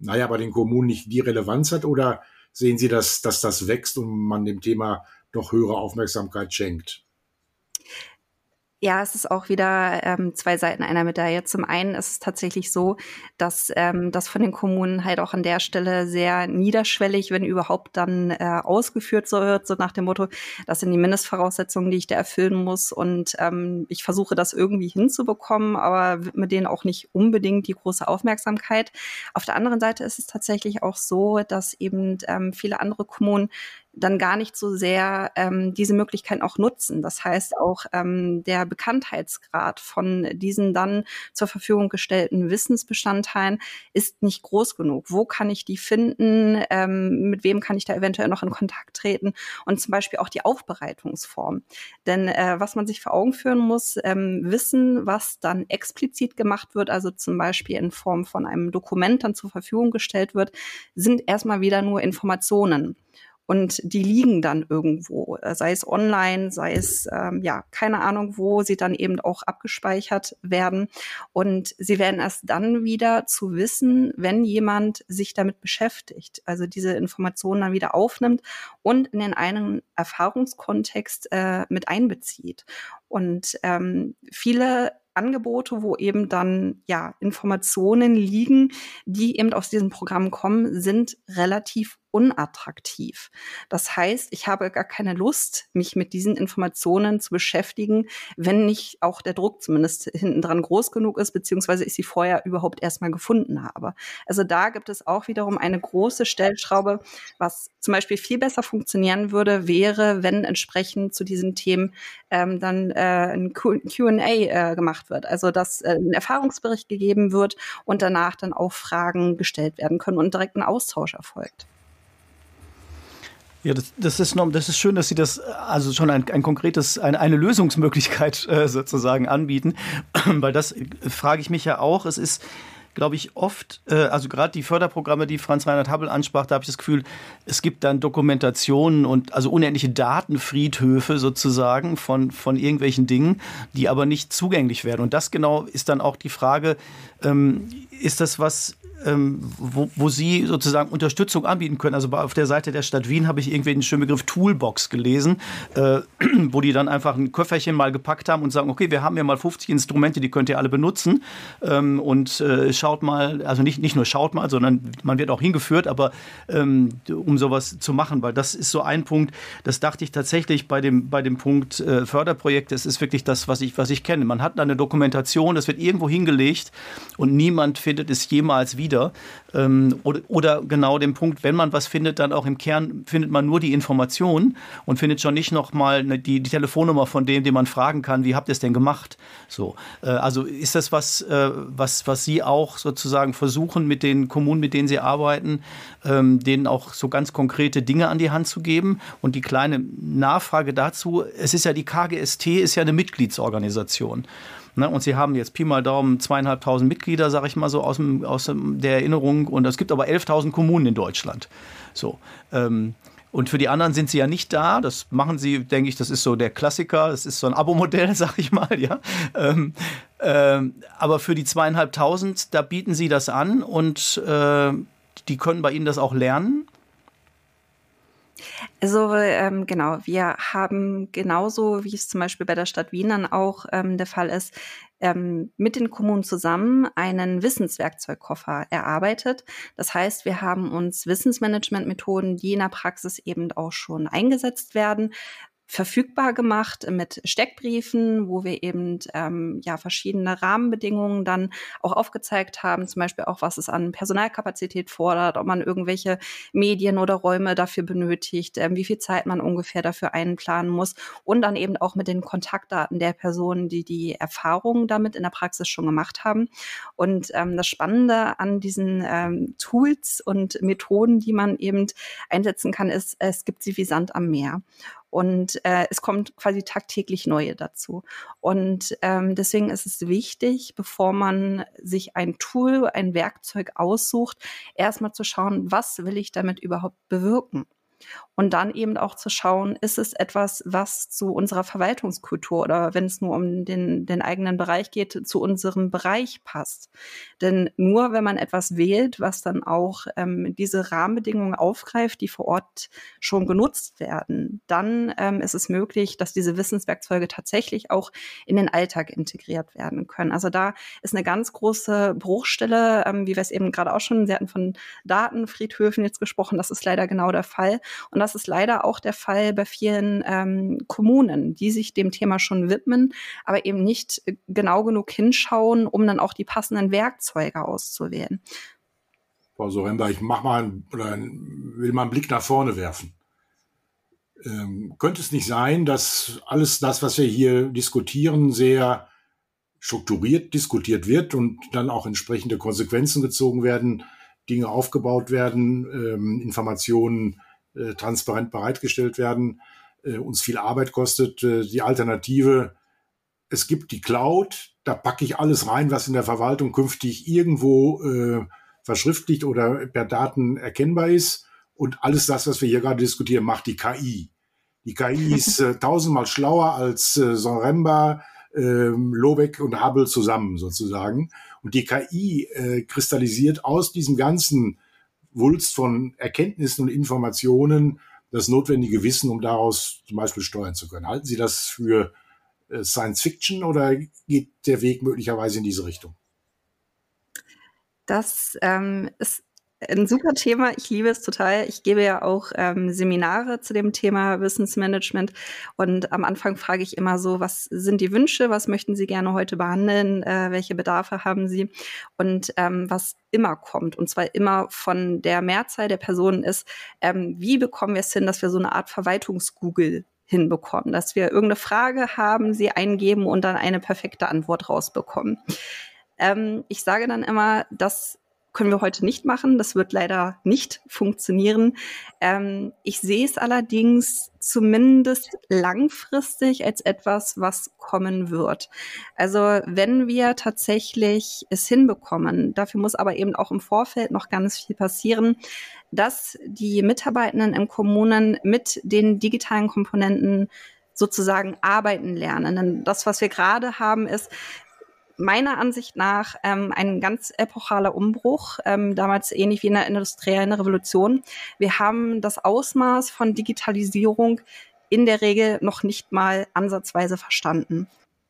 naja, bei den Kommunen nicht die Relevanz hat oder sehen Sie, dass, dass das wächst und man dem Thema doch höhere Aufmerksamkeit schenkt. Ja, es ist auch wieder ähm, zwei Seiten einer Medaille. Zum einen ist es tatsächlich so, dass ähm, das von den Kommunen halt auch an der Stelle sehr niederschwellig, wenn überhaupt dann äh, ausgeführt so wird, so nach dem Motto, das sind die Mindestvoraussetzungen, die ich da erfüllen muss und ähm, ich versuche das irgendwie hinzubekommen, aber mit denen auch nicht unbedingt die große Aufmerksamkeit. Auf der anderen Seite ist es tatsächlich auch so, dass eben ähm, viele andere Kommunen dann gar nicht so sehr ähm, diese Möglichkeit auch nutzen. Das heißt, auch ähm, der Bekanntheitsgrad von diesen dann zur Verfügung gestellten Wissensbestandteilen ist nicht groß genug. Wo kann ich die finden? Ähm, mit wem kann ich da eventuell noch in Kontakt treten? Und zum Beispiel auch die Aufbereitungsform. Denn äh, was man sich vor Augen führen muss, ähm, Wissen, was dann explizit gemacht wird, also zum Beispiel in Form von einem Dokument dann zur Verfügung gestellt wird, sind erstmal wieder nur Informationen und die liegen dann irgendwo, äh, sei es online, sei es ähm, ja keine Ahnung, wo sie dann eben auch abgespeichert werden. Und sie werden erst dann wieder zu wissen, wenn jemand sich damit beschäftigt, also diese Informationen dann wieder aufnimmt und in den einen Erfahrungskontext äh, mit einbezieht. Und ähm, viele Angebote, wo eben dann ja Informationen liegen, die eben aus diesem Programm kommen, sind relativ unattraktiv. Das heißt, ich habe gar keine Lust, mich mit diesen Informationen zu beschäftigen, wenn nicht auch der Druck zumindest hinten dran groß genug ist, beziehungsweise ich sie vorher überhaupt erstmal gefunden habe. Also da gibt es auch wiederum eine große Stellschraube, was zum Beispiel viel besser funktionieren würde, wäre, wenn entsprechend zu diesen Themen ähm, dann äh, ein QA äh, gemacht wird. Also dass äh, ein Erfahrungsbericht gegeben wird und danach dann auch Fragen gestellt werden können und direkt ein Austausch erfolgt. Ja, das, das, ist, das ist schön, dass Sie das also schon ein, ein konkretes, eine, eine Lösungsmöglichkeit äh, sozusagen anbieten, weil das äh, frage ich mich ja auch. Es ist, glaube ich, oft, äh, also gerade die Förderprogramme, die Franz Reinhard Habbel ansprach, da habe ich das Gefühl, es gibt dann Dokumentationen und also unendliche Datenfriedhöfe sozusagen von, von irgendwelchen Dingen, die aber nicht zugänglich werden. Und das genau ist dann auch die Frage, ähm, ist das was, wo, wo Sie sozusagen Unterstützung anbieten können. Also auf der Seite der Stadt Wien habe ich irgendwie den schönen Begriff Toolbox gelesen, äh, wo die dann einfach ein Köfferchen mal gepackt haben und sagen, okay, wir haben ja mal 50 Instrumente, die könnt ihr alle benutzen ähm, und äh, schaut mal, also nicht, nicht nur schaut mal, sondern man wird auch hingeführt, aber ähm, um sowas zu machen, weil das ist so ein Punkt, das dachte ich tatsächlich bei dem, bei dem Punkt äh, Förderprojekt, das ist wirklich das, was ich, was ich kenne. Man hat eine Dokumentation, das wird irgendwo hingelegt und niemand findet es jemals wieder wieder. Ähm, oder, oder, genau den Punkt, wenn man was findet, dann auch im Kern findet man nur die Information und findet schon nicht nochmal die, die Telefonnummer von dem, den man fragen kann, wie habt ihr es denn gemacht? So, äh, also ist das was, äh, was, was Sie auch sozusagen versuchen, mit den Kommunen, mit denen Sie arbeiten, ähm, denen auch so ganz konkrete Dinge an die Hand zu geben? Und die kleine Nachfrage dazu, es ist ja die KGST, ist ja eine Mitgliedsorganisation. Ne? Und sie haben jetzt Pi mal Daumen zweieinhalbtausend Mitglieder, sage ich mal so aus, dem, aus der Erinnerung. Und es gibt aber 11.000 Kommunen in Deutschland. So. Ähm, und für die anderen sind sie ja nicht da. Das machen sie, denke ich, das ist so der Klassiker. Das ist so ein Abo-Modell, sag ich mal, ja. Ähm, ähm, aber für die zweieinhalbtausend, da bieten sie das an und äh, die können bei Ihnen das auch lernen. Also ähm, genau, wir haben genauso, wie es zum Beispiel bei der Stadt Wien dann auch ähm, der Fall ist, ähm, mit den Kommunen zusammen einen Wissenswerkzeugkoffer erarbeitet. Das heißt, wir haben uns Wissensmanagementmethoden, die in der Praxis eben auch schon eingesetzt werden, verfügbar gemacht mit Steckbriefen, wo wir eben ähm, ja verschiedene Rahmenbedingungen dann auch aufgezeigt haben, zum Beispiel auch was es an Personalkapazität fordert, ob man irgendwelche Medien oder Räume dafür benötigt, ähm, wie viel Zeit man ungefähr dafür einplanen muss und dann eben auch mit den Kontaktdaten der Personen, die die Erfahrungen damit in der Praxis schon gemacht haben. Und ähm, das Spannende an diesen ähm, Tools und Methoden, die man eben einsetzen kann, ist, es gibt sie wie Sand am Meer. Und äh, es kommt quasi tagtäglich neue dazu. Und ähm, deswegen ist es wichtig, bevor man sich ein Tool, ein Werkzeug aussucht, erstmal zu schauen, was will ich damit überhaupt bewirken? Und dann eben auch zu schauen, ist es etwas, was zu unserer Verwaltungskultur oder wenn es nur um den, den eigenen Bereich geht, zu unserem Bereich passt. Denn nur wenn man etwas wählt, was dann auch ähm, diese Rahmenbedingungen aufgreift, die vor Ort schon genutzt werden, dann ähm, ist es möglich, dass diese Wissenswerkzeuge tatsächlich auch in den Alltag integriert werden können. Also da ist eine ganz große Bruchstelle, ähm, wie wir es eben gerade auch schon, Sie hatten von Datenfriedhöfen jetzt gesprochen, das ist leider genau der Fall. Und das ist leider auch der Fall bei vielen ähm, Kommunen, die sich dem Thema schon widmen, aber eben nicht äh, genau genug hinschauen, um dann auch die passenden Werkzeuge auszuwählen. Frau Soremba, ich mach mal oder will mal einen Blick nach vorne werfen. Ähm, könnte es nicht sein, dass alles das, was wir hier diskutieren, sehr strukturiert diskutiert wird und dann auch entsprechende Konsequenzen gezogen werden, Dinge aufgebaut werden, ähm, Informationen äh, transparent bereitgestellt werden, äh, uns viel Arbeit kostet. Äh, die Alternative, es gibt die Cloud, da packe ich alles rein, was in der Verwaltung künftig irgendwo äh, verschriftlicht oder per Daten erkennbar ist. Und alles das, was wir hier gerade diskutieren, macht die KI. Die KI ist äh, tausendmal schlauer als äh, Soremba, äh, Lobeck und Hubble zusammen sozusagen. Und die KI äh, kristallisiert aus diesem ganzen Wulst von Erkenntnissen und Informationen das notwendige Wissen, um daraus zum Beispiel steuern zu können. Halten Sie das für äh, Science Fiction oder geht der Weg möglicherweise in diese Richtung? Das ähm, ist ein super Thema. Ich liebe es total. Ich gebe ja auch ähm, Seminare zu dem Thema Wissensmanagement. Und am Anfang frage ich immer so, was sind die Wünsche? Was möchten Sie gerne heute behandeln? Äh, welche Bedarfe haben Sie? Und ähm, was immer kommt, und zwar immer von der Mehrzahl der Personen ist, ähm, wie bekommen wir es hin, dass wir so eine Art Verwaltungsgoogle hinbekommen, dass wir irgendeine Frage haben, sie eingeben und dann eine perfekte Antwort rausbekommen. Ähm, ich sage dann immer, dass können wir heute nicht machen. Das wird leider nicht funktionieren. Ähm, ich sehe es allerdings zumindest langfristig als etwas, was kommen wird. Also wenn wir tatsächlich es hinbekommen, dafür muss aber eben auch im Vorfeld noch ganz viel passieren, dass die Mitarbeitenden in Kommunen mit den digitalen Komponenten sozusagen arbeiten lernen. Denn das, was wir gerade haben, ist, meiner Ansicht nach ähm, ein ganz epochaler Umbruch, ähm, damals ähnlich wie in der industriellen Revolution. Wir haben das Ausmaß von Digitalisierung in der Regel noch nicht mal ansatzweise verstanden.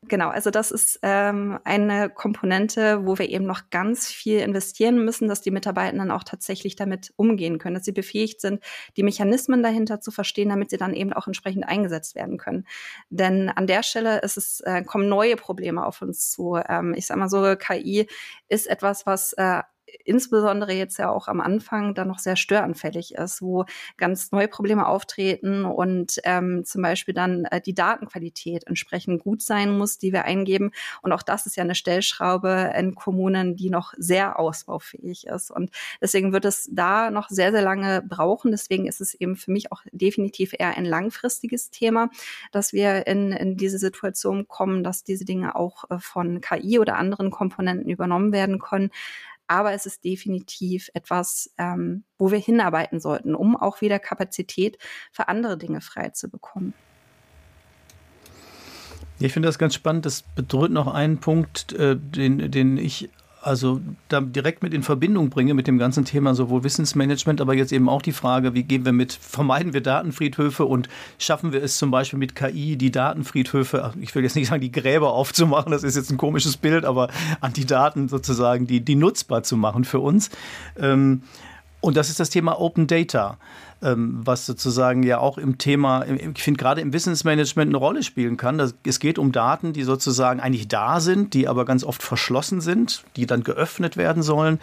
Genau, also das ist ähm, eine Komponente, wo wir eben noch ganz viel investieren müssen, dass die Mitarbeitenden auch tatsächlich damit umgehen können, dass sie befähigt sind, die Mechanismen dahinter zu verstehen, damit sie dann eben auch entsprechend eingesetzt werden können. Denn an der Stelle ist es, äh, kommen neue Probleme auf uns zu. Ähm, ich sage mal so, KI ist etwas, was äh, insbesondere jetzt ja auch am Anfang dann noch sehr störanfällig ist, wo ganz neue Probleme auftreten und ähm, zum Beispiel dann äh, die Datenqualität entsprechend gut sein muss, die wir eingeben. Und auch das ist ja eine Stellschraube in Kommunen, die noch sehr ausbaufähig ist. Und deswegen wird es da noch sehr, sehr lange brauchen. Deswegen ist es eben für mich auch definitiv eher ein langfristiges Thema, dass wir in, in diese Situation kommen, dass diese Dinge auch äh, von KI oder anderen Komponenten übernommen werden können. Aber es ist definitiv etwas, ähm, wo wir hinarbeiten sollten, um auch wieder Kapazität für andere Dinge frei zu bekommen. Ich finde das ganz spannend. Das bedrückt noch einen Punkt, äh, den, den ich also da direkt mit in Verbindung bringe mit dem ganzen Thema sowohl Wissensmanagement, aber jetzt eben auch die Frage, wie gehen wir mit, vermeiden wir Datenfriedhöfe und schaffen wir es zum Beispiel mit KI, die Datenfriedhöfe, ich will jetzt nicht sagen, die Gräber aufzumachen, das ist jetzt ein komisches Bild, aber an die Daten sozusagen, die, die nutzbar zu machen für uns. Ähm, und das ist das Thema Open Data. Ähm, was sozusagen ja auch im Thema, ich finde gerade im Wissensmanagement eine Rolle spielen kann. Es geht um Daten, die sozusagen eigentlich da sind, die aber ganz oft verschlossen sind, die dann geöffnet werden sollen.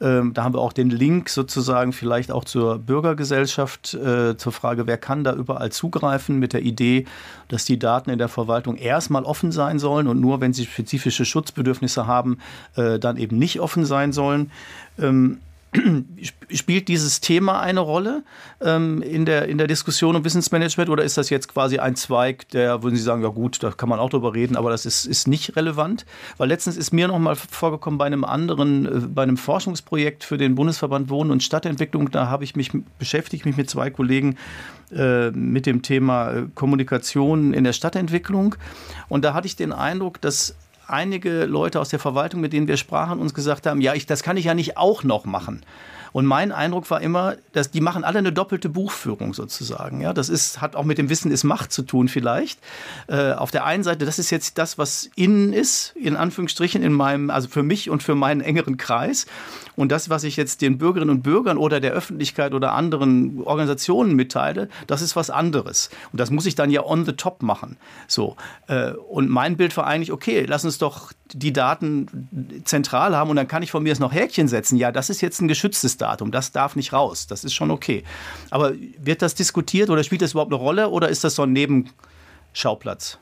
Ähm, da haben wir auch den Link sozusagen vielleicht auch zur Bürgergesellschaft, äh, zur Frage, wer kann da überall zugreifen mit der Idee, dass die Daten in der Verwaltung erstmal offen sein sollen und nur wenn sie spezifische Schutzbedürfnisse haben, äh, dann eben nicht offen sein sollen. Spielt dieses Thema eine Rolle ähm, in, der, in der Diskussion um Wissensmanagement? Oder ist das jetzt quasi ein Zweig, der, würden Sie sagen, ja gut, da kann man auch drüber reden, aber das ist, ist nicht relevant? Weil letztens ist mir noch mal vorgekommen bei einem anderen, äh, bei einem Forschungsprojekt für den Bundesverband Wohnen und Stadtentwicklung, da habe ich mich beschäftigt, mich mit zwei Kollegen äh, mit dem Thema äh, Kommunikation in der Stadtentwicklung. Und da hatte ich den Eindruck, dass einige Leute aus der Verwaltung, mit denen wir sprachen, uns gesagt haben, ja, ich, das kann ich ja nicht auch noch machen. Und mein Eindruck war immer, dass die machen alle eine doppelte Buchführung sozusagen. Ja, das ist, hat auch mit dem Wissen ist Macht zu tun vielleicht. Äh, auf der einen Seite, das ist jetzt das, was innen ist, in Anführungsstrichen, in meinem, also für mich und für meinen engeren Kreis. Und das, was ich jetzt den Bürgerinnen und Bürgern oder der Öffentlichkeit oder anderen Organisationen mitteile, das ist was anderes. Und das muss ich dann ja on the top machen. So. Äh, und mein Bild war eigentlich, okay, lass uns doch die Daten zentral haben und dann kann ich von mir jetzt noch Häkchen setzen. Ja, das ist jetzt ein geschütztes Datum, das darf nicht raus. Das ist schon okay. Aber wird das diskutiert oder spielt das überhaupt eine Rolle oder ist das so ein Nebenschauplatz?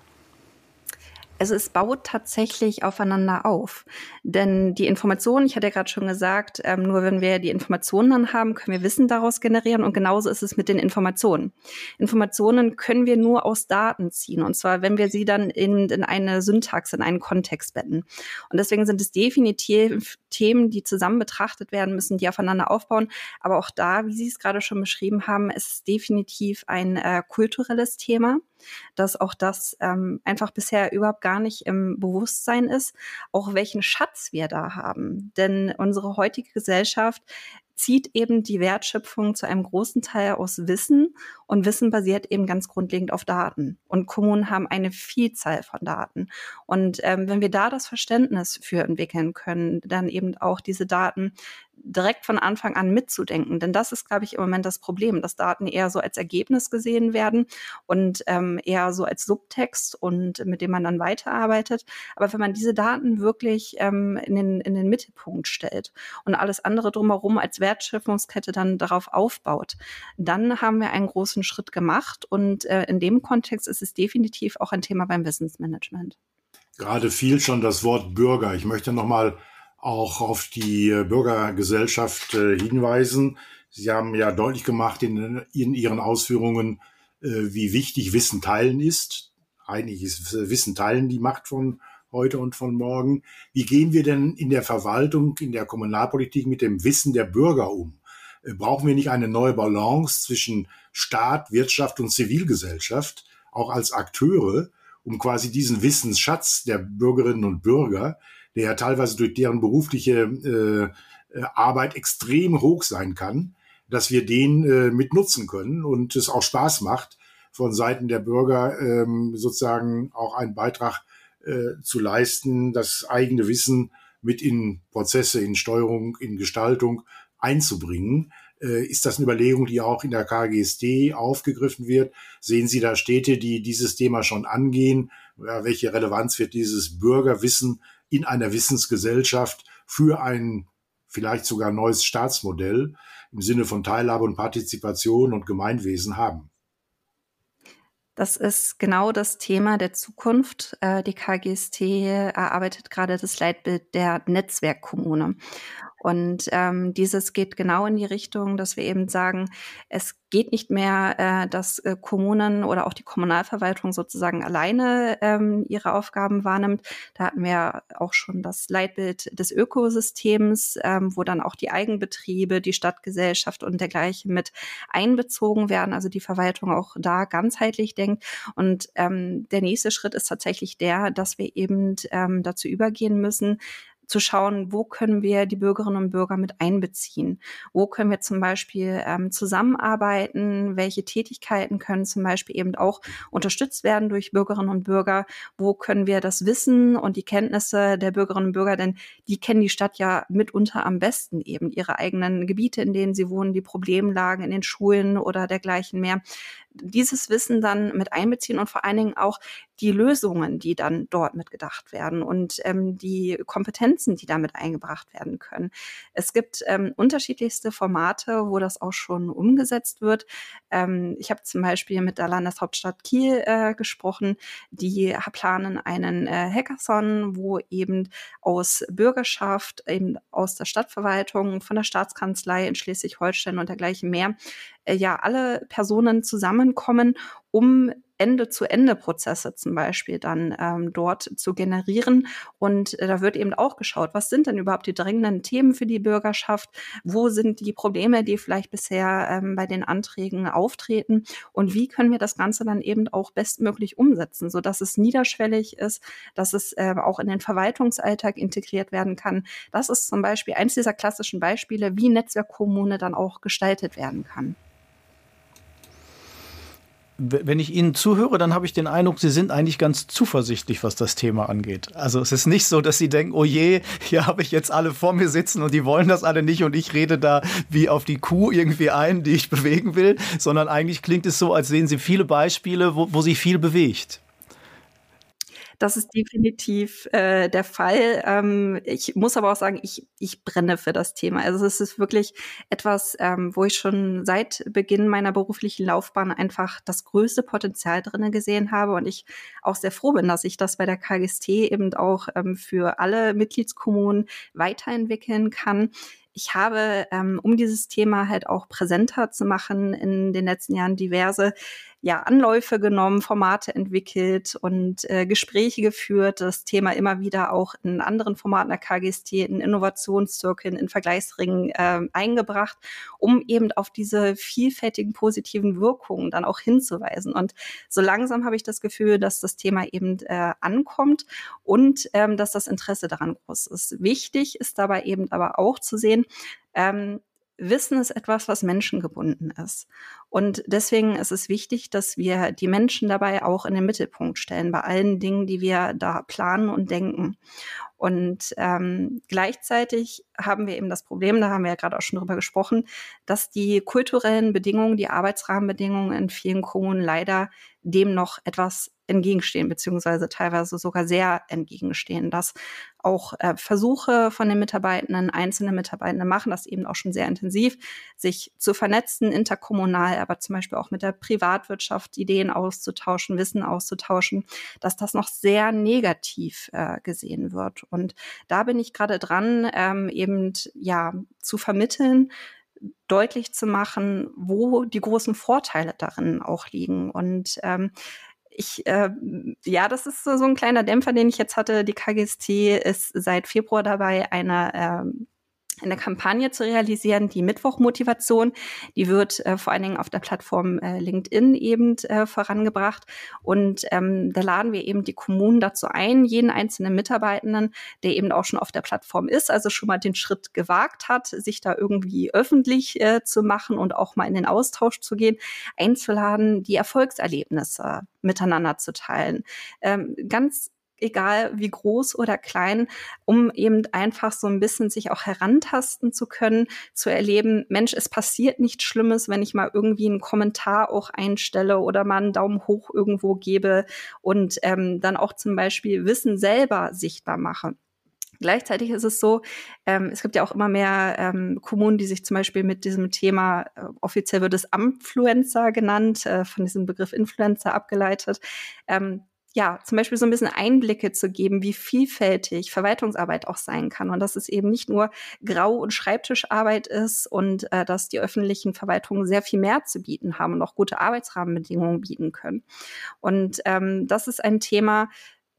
Also es baut tatsächlich aufeinander auf. Denn die Informationen, ich hatte ja gerade schon gesagt, ähm, nur wenn wir die Informationen dann haben, können wir Wissen daraus generieren. Und genauso ist es mit den Informationen. Informationen können wir nur aus Daten ziehen. Und zwar, wenn wir sie dann in, in eine Syntax, in einen Kontext betten. Und deswegen sind es definitiv Themen, die zusammen betrachtet werden müssen, die aufeinander aufbauen. Aber auch da, wie Sie es gerade schon beschrieben haben, ist es definitiv ein äh, kulturelles Thema dass auch das ähm, einfach bisher überhaupt gar nicht im Bewusstsein ist, auch welchen Schatz wir da haben. Denn unsere heutige Gesellschaft zieht eben die Wertschöpfung zu einem großen Teil aus Wissen und Wissen basiert eben ganz grundlegend auf Daten. Und Kommunen haben eine Vielzahl von Daten. Und ähm, wenn wir da das Verständnis für entwickeln können, dann eben auch diese Daten direkt von Anfang an mitzudenken. Denn das ist, glaube ich, im Moment das Problem, dass Daten eher so als Ergebnis gesehen werden und ähm, eher so als Subtext und mit dem man dann weiterarbeitet. Aber wenn man diese Daten wirklich ähm, in, den, in den Mittelpunkt stellt und alles andere drumherum als Wertschöpfungskette dann darauf aufbaut, dann haben wir einen großen Schritt gemacht. Und äh, in dem Kontext ist es definitiv auch ein Thema beim Wissensmanagement. Gerade fiel schon das Wort Bürger. Ich möchte noch mal auch auf die äh, Bürgergesellschaft äh, hinweisen. Sie haben ja deutlich gemacht in, in Ihren Ausführungen, äh, wie wichtig Wissen teilen ist. Eigentlich ist Wissen teilen die Macht von heute und von morgen. Wie gehen wir denn in der Verwaltung, in der Kommunalpolitik mit dem Wissen der Bürger um? Brauchen wir nicht eine neue Balance zwischen Staat, Wirtschaft und Zivilgesellschaft, auch als Akteure, um quasi diesen Wissensschatz der Bürgerinnen und Bürger der ja teilweise durch deren berufliche äh, äh, Arbeit extrem hoch sein kann, dass wir den äh, mit nutzen können und es auch Spaß macht, von Seiten der Bürger ähm, sozusagen auch einen Beitrag äh, zu leisten, das eigene Wissen mit in Prozesse, in Steuerung, in Gestaltung einzubringen. Äh, ist das eine Überlegung, die auch in der KGST aufgegriffen wird? Sehen Sie da Städte, die dieses Thema schon angehen? Ja, welche Relevanz wird dieses Bürgerwissen in einer Wissensgesellschaft für ein vielleicht sogar neues Staatsmodell im Sinne von Teilhabe und Partizipation und Gemeinwesen haben. Das ist genau das Thema der Zukunft. Äh, die KGST erarbeitet gerade das Leitbild der Netzwerkkommune. Und ähm, dieses geht genau in die Richtung, dass wir eben sagen, es geht nicht mehr, äh, dass äh, Kommunen oder auch die Kommunalverwaltung sozusagen alleine ähm, ihre Aufgaben wahrnimmt. Da hatten wir auch schon das Leitbild des Ökosystems, ähm, wo dann auch die Eigenbetriebe, die Stadtgesellschaft und dergleichen mit einbezogen werden, also die Verwaltung auch da ganzheitlich denkt. Und ähm, der nächste Schritt ist tatsächlich der, dass wir eben ähm, dazu übergehen müssen, zu schauen, wo können wir die Bürgerinnen und Bürger mit einbeziehen? Wo können wir zum Beispiel ähm, zusammenarbeiten? Welche Tätigkeiten können zum Beispiel eben auch unterstützt werden durch Bürgerinnen und Bürger? Wo können wir das Wissen und die Kenntnisse der Bürgerinnen und Bürger, denn die kennen die Stadt ja mitunter am besten eben, ihre eigenen Gebiete, in denen sie wohnen, die Problemlagen in den Schulen oder dergleichen mehr dieses Wissen dann mit einbeziehen und vor allen Dingen auch die Lösungen, die dann dort mitgedacht werden und ähm, die Kompetenzen, die damit eingebracht werden können. Es gibt ähm, unterschiedlichste Formate, wo das auch schon umgesetzt wird. Ähm, ich habe zum Beispiel mit der Landeshauptstadt Kiel äh, gesprochen. Die planen einen äh, Hackathon, wo eben aus Bürgerschaft, eben aus der Stadtverwaltung, von der Staatskanzlei in Schleswig-Holstein und dergleichen mehr äh, ja alle Personen zusammenkommen, um Ende-zu-Ende-Prozesse zum Beispiel dann ähm, dort zu generieren. Und äh, da wird eben auch geschaut, was sind denn überhaupt die dringenden Themen für die Bürgerschaft? Wo sind die Probleme, die vielleicht bisher ähm, bei den Anträgen auftreten? Und wie können wir das Ganze dann eben auch bestmöglich umsetzen, sodass es niederschwellig ist, dass es äh, auch in den Verwaltungsalltag integriert werden kann? Das ist zum Beispiel eins dieser klassischen Beispiele, wie Netzwerkkommune dann auch gestaltet werden kann. Wenn ich Ihnen zuhöre, dann habe ich den Eindruck, Sie sind eigentlich ganz zuversichtlich, was das Thema angeht. Also es ist nicht so, dass Sie denken, oh je, hier habe ich jetzt alle vor mir sitzen und die wollen das alle nicht und ich rede da wie auf die Kuh irgendwie ein, die ich bewegen will, sondern eigentlich klingt es so, als sehen Sie viele Beispiele, wo, wo sich viel bewegt. Das ist definitiv äh, der Fall. Ähm, ich muss aber auch sagen, ich, ich brenne für das Thema. Also es ist wirklich etwas, ähm, wo ich schon seit Beginn meiner beruflichen Laufbahn einfach das größte Potenzial drinne gesehen habe und ich auch sehr froh bin, dass ich das bei der KGST eben auch ähm, für alle Mitgliedskommunen weiterentwickeln kann ich habe, ähm, um dieses Thema halt auch präsenter zu machen, in den letzten Jahren diverse ja, Anläufe genommen, Formate entwickelt und äh, Gespräche geführt, das Thema immer wieder auch in anderen Formaten der KGST, in Innovationszirkeln, in Vergleichsringen äh, eingebracht, um eben auf diese vielfältigen positiven Wirkungen dann auch hinzuweisen. Und so langsam habe ich das Gefühl, dass das Thema eben äh, ankommt und ähm, dass das Interesse daran groß ist. Wichtig ist dabei eben aber auch zu sehen, ähm, Wissen ist etwas, was menschengebunden ist. Und deswegen ist es wichtig, dass wir die Menschen dabei auch in den Mittelpunkt stellen, bei allen Dingen, die wir da planen und denken. Und ähm, gleichzeitig haben wir eben das Problem, da haben wir ja gerade auch schon drüber gesprochen, dass die kulturellen Bedingungen, die Arbeitsrahmenbedingungen in vielen Kommunen leider dem noch etwas entgegenstehen, beziehungsweise teilweise sogar sehr entgegenstehen, dass auch äh, Versuche von den Mitarbeitenden, einzelne Mitarbeitende machen das eben auch schon sehr intensiv, sich zu vernetzen, interkommunal, aber zum Beispiel auch mit der Privatwirtschaft Ideen auszutauschen, Wissen auszutauschen, dass das noch sehr negativ äh, gesehen wird. Und da bin ich gerade dran, ähm, eben ja zu vermitteln, deutlich zu machen, wo die großen Vorteile darin auch liegen. Und ähm, ich, äh, ja, das ist so, so ein kleiner Dämpfer, den ich jetzt hatte. Die KGST ist seit Februar dabei, eine ähm, eine Kampagne zu realisieren, die Mittwochmotivation. Die wird äh, vor allen Dingen auf der Plattform äh, LinkedIn eben äh, vorangebracht. Und ähm, da laden wir eben die Kommunen dazu ein, jeden einzelnen Mitarbeitenden, der eben auch schon auf der Plattform ist, also schon mal den Schritt gewagt hat, sich da irgendwie öffentlich äh, zu machen und auch mal in den Austausch zu gehen, einzuladen, die Erfolgserlebnisse miteinander zu teilen. Ähm, ganz egal wie groß oder klein, um eben einfach so ein bisschen sich auch herantasten zu können, zu erleben, Mensch, es passiert nichts Schlimmes, wenn ich mal irgendwie einen Kommentar auch einstelle oder mal einen Daumen hoch irgendwo gebe und ähm, dann auch zum Beispiel Wissen selber sichtbar mache. Gleichzeitig ist es so, ähm, es gibt ja auch immer mehr ähm, Kommunen, die sich zum Beispiel mit diesem Thema, äh, offiziell wird es Amfluencer genannt, äh, von diesem Begriff Influencer abgeleitet, ähm, ja, zum Beispiel so ein bisschen Einblicke zu geben, wie vielfältig Verwaltungsarbeit auch sein kann und dass es eben nicht nur Grau- und Schreibtischarbeit ist und äh, dass die öffentlichen Verwaltungen sehr viel mehr zu bieten haben und auch gute Arbeitsrahmenbedingungen bieten können. Und ähm, das ist ein Thema,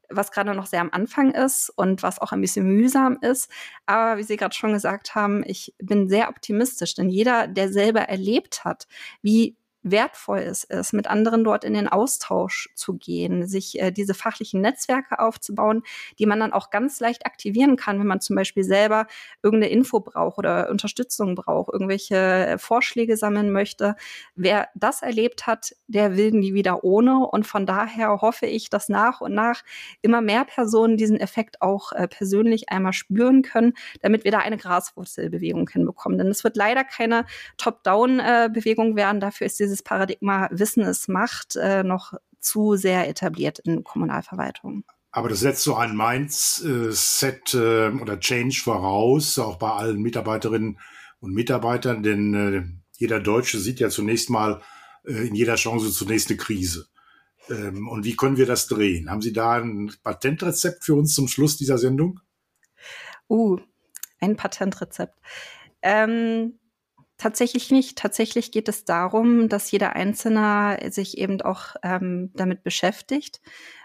was gerade noch sehr am Anfang ist und was auch ein bisschen mühsam ist. Aber wie Sie gerade schon gesagt haben, ich bin sehr optimistisch, denn jeder, der selber erlebt hat, wie wertvoll es ist, mit anderen dort in den Austausch zu gehen, sich äh, diese fachlichen Netzwerke aufzubauen, die man dann auch ganz leicht aktivieren kann, wenn man zum Beispiel selber irgendeine Info braucht oder Unterstützung braucht, irgendwelche äh, Vorschläge sammeln möchte. Wer das erlebt hat, der will nie wieder ohne. Und von daher hoffe ich, dass nach und nach immer mehr Personen diesen Effekt auch äh, persönlich einmal spüren können, damit wir da eine Graswurzelbewegung hinbekommen. Denn es wird leider keine Top-Down-Bewegung äh, werden. Dafür ist diese dieses Paradigma Wissen ist Macht äh, noch zu sehr etabliert in Kommunalverwaltungen. Aber das setzt so ein Mindset äh, oder Change voraus, auch bei allen Mitarbeiterinnen und Mitarbeitern, denn äh, jeder Deutsche sieht ja zunächst mal äh, in jeder Chance zunächst eine Krise. Ähm, und wie können wir das drehen? Haben Sie da ein Patentrezept für uns zum Schluss dieser Sendung? Uh, ein Patentrezept. Ähm, Tatsächlich nicht. Tatsächlich geht es darum, dass jeder Einzelne sich eben auch ähm, damit beschäftigt,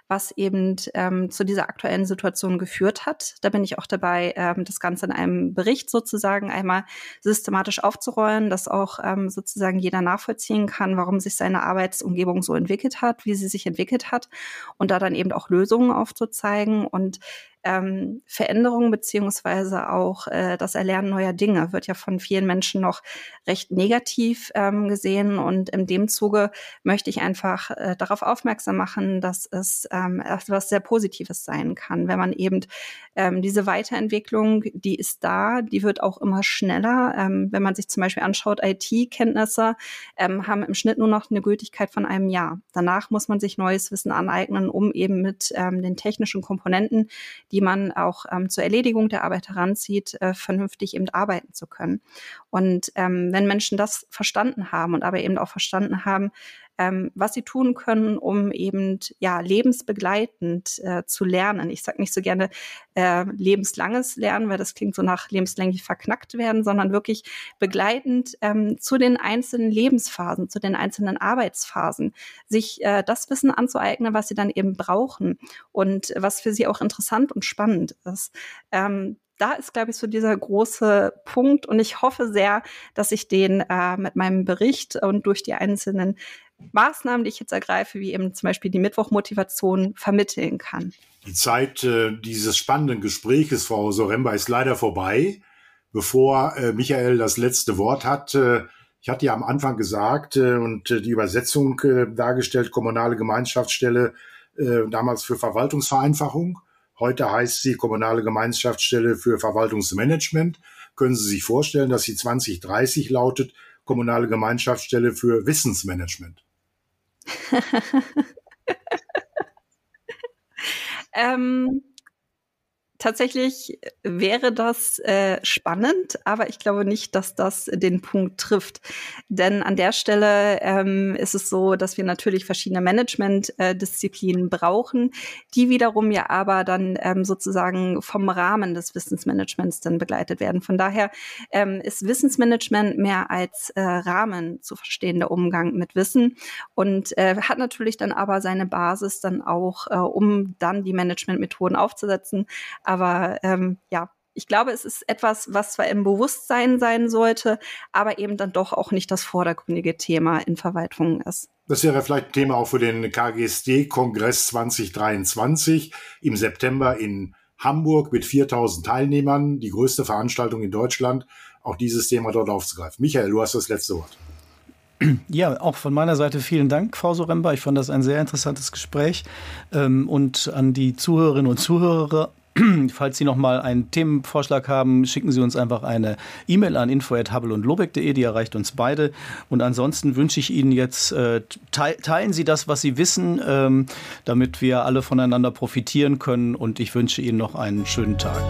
was eben ähm, zu dieser aktuellen Situation geführt hat. Da bin ich auch dabei, ähm, das Ganze in einem Bericht sozusagen einmal systematisch aufzurollen, dass auch ähm, sozusagen jeder nachvollziehen kann, warum sich seine Arbeitsumgebung so entwickelt hat, wie sie sich entwickelt hat und da dann eben auch Lösungen aufzuzeigen. Und ähm, Veränderung beziehungsweise auch äh, das Erlernen neuer Dinge wird ja von vielen Menschen noch recht negativ ähm, gesehen. Und in dem Zuge möchte ich einfach äh, darauf aufmerksam machen, dass es ähm, etwas sehr Positives sein kann, wenn man eben ähm, diese Weiterentwicklung, die ist da, die wird auch immer schneller. Ähm, wenn man sich zum Beispiel anschaut, IT-Kenntnisse ähm, haben im Schnitt nur noch eine Gültigkeit von einem Jahr. Danach muss man sich neues Wissen aneignen, um eben mit ähm, den technischen Komponenten, die man auch ähm, zur Erledigung der Arbeit heranzieht, äh, vernünftig eben arbeiten zu können. Und ähm, wenn Menschen das verstanden haben und aber eben auch verstanden haben, ähm, was sie tun können, um eben ja lebensbegleitend äh, zu lernen. Ich sage nicht so gerne äh, lebenslanges Lernen, weil das klingt so nach lebenslänglich verknackt werden, sondern wirklich begleitend ähm, zu den einzelnen Lebensphasen, zu den einzelnen Arbeitsphasen, sich äh, das Wissen anzueignen, was sie dann eben brauchen und was für sie auch interessant und spannend ist. Ähm, da ist, glaube ich, so dieser große Punkt. Und ich hoffe sehr, dass ich den äh, mit meinem Bericht und durch die einzelnen Maßnahmen, die ich jetzt ergreife, wie eben zum Beispiel die Mittwochmotivation, vermitteln kann. Die Zeit äh, dieses spannenden Gespräches, Frau Soremba, ist leider vorbei. Bevor äh, Michael das letzte Wort hat, äh, ich hatte ja am Anfang gesagt äh, und äh, die Übersetzung äh, dargestellt, kommunale Gemeinschaftsstelle, damals für Verwaltungsvereinfachung. Heute heißt sie kommunale Gemeinschaftsstelle für Verwaltungsmanagement. Können Sie sich vorstellen, dass sie 2030 lautet kommunale Gemeinschaftsstelle für Wissensmanagement? ähm, tatsächlich wäre das äh, spannend, aber ich glaube nicht, dass das den Punkt trifft. Denn an der Stelle ähm, ist es so, dass wir natürlich verschiedene Management-Disziplinen äh, brauchen, die wiederum ja aber dann ähm, sozusagen vom Rahmen des Wissensmanagements dann begleitet werden. Von daher ähm, ist Wissensmanagement mehr als äh, Rahmen zu verstehen, der Umgang mit Wissen und äh, hat natürlich dann aber seine Basis dann auch, äh, um dann die Managementmethoden aufzusetzen aber ähm, ja, ich glaube, es ist etwas, was zwar im Bewusstsein sein sollte, aber eben dann doch auch nicht das vordergründige Thema in Verwaltungen ist. Das wäre vielleicht ein Thema auch für den KGSD-Kongress 2023 im September in Hamburg mit 4000 Teilnehmern, die größte Veranstaltung in Deutschland, auch dieses Thema dort aufzugreifen. Michael, du hast das letzte Wort. Ja, auch von meiner Seite vielen Dank, Frau Soremba. Ich fand das ein sehr interessantes Gespräch. Ähm, und an die Zuhörerinnen und Zuhörer Falls Sie noch mal einen Themenvorschlag haben, schicken Sie uns einfach eine E-Mail an info@habelundlobeck.de, die erreicht uns beide. Und ansonsten wünsche ich Ihnen jetzt äh, teilen Sie das, was Sie wissen, ähm, damit wir alle voneinander profitieren können. Und ich wünsche Ihnen noch einen schönen Tag.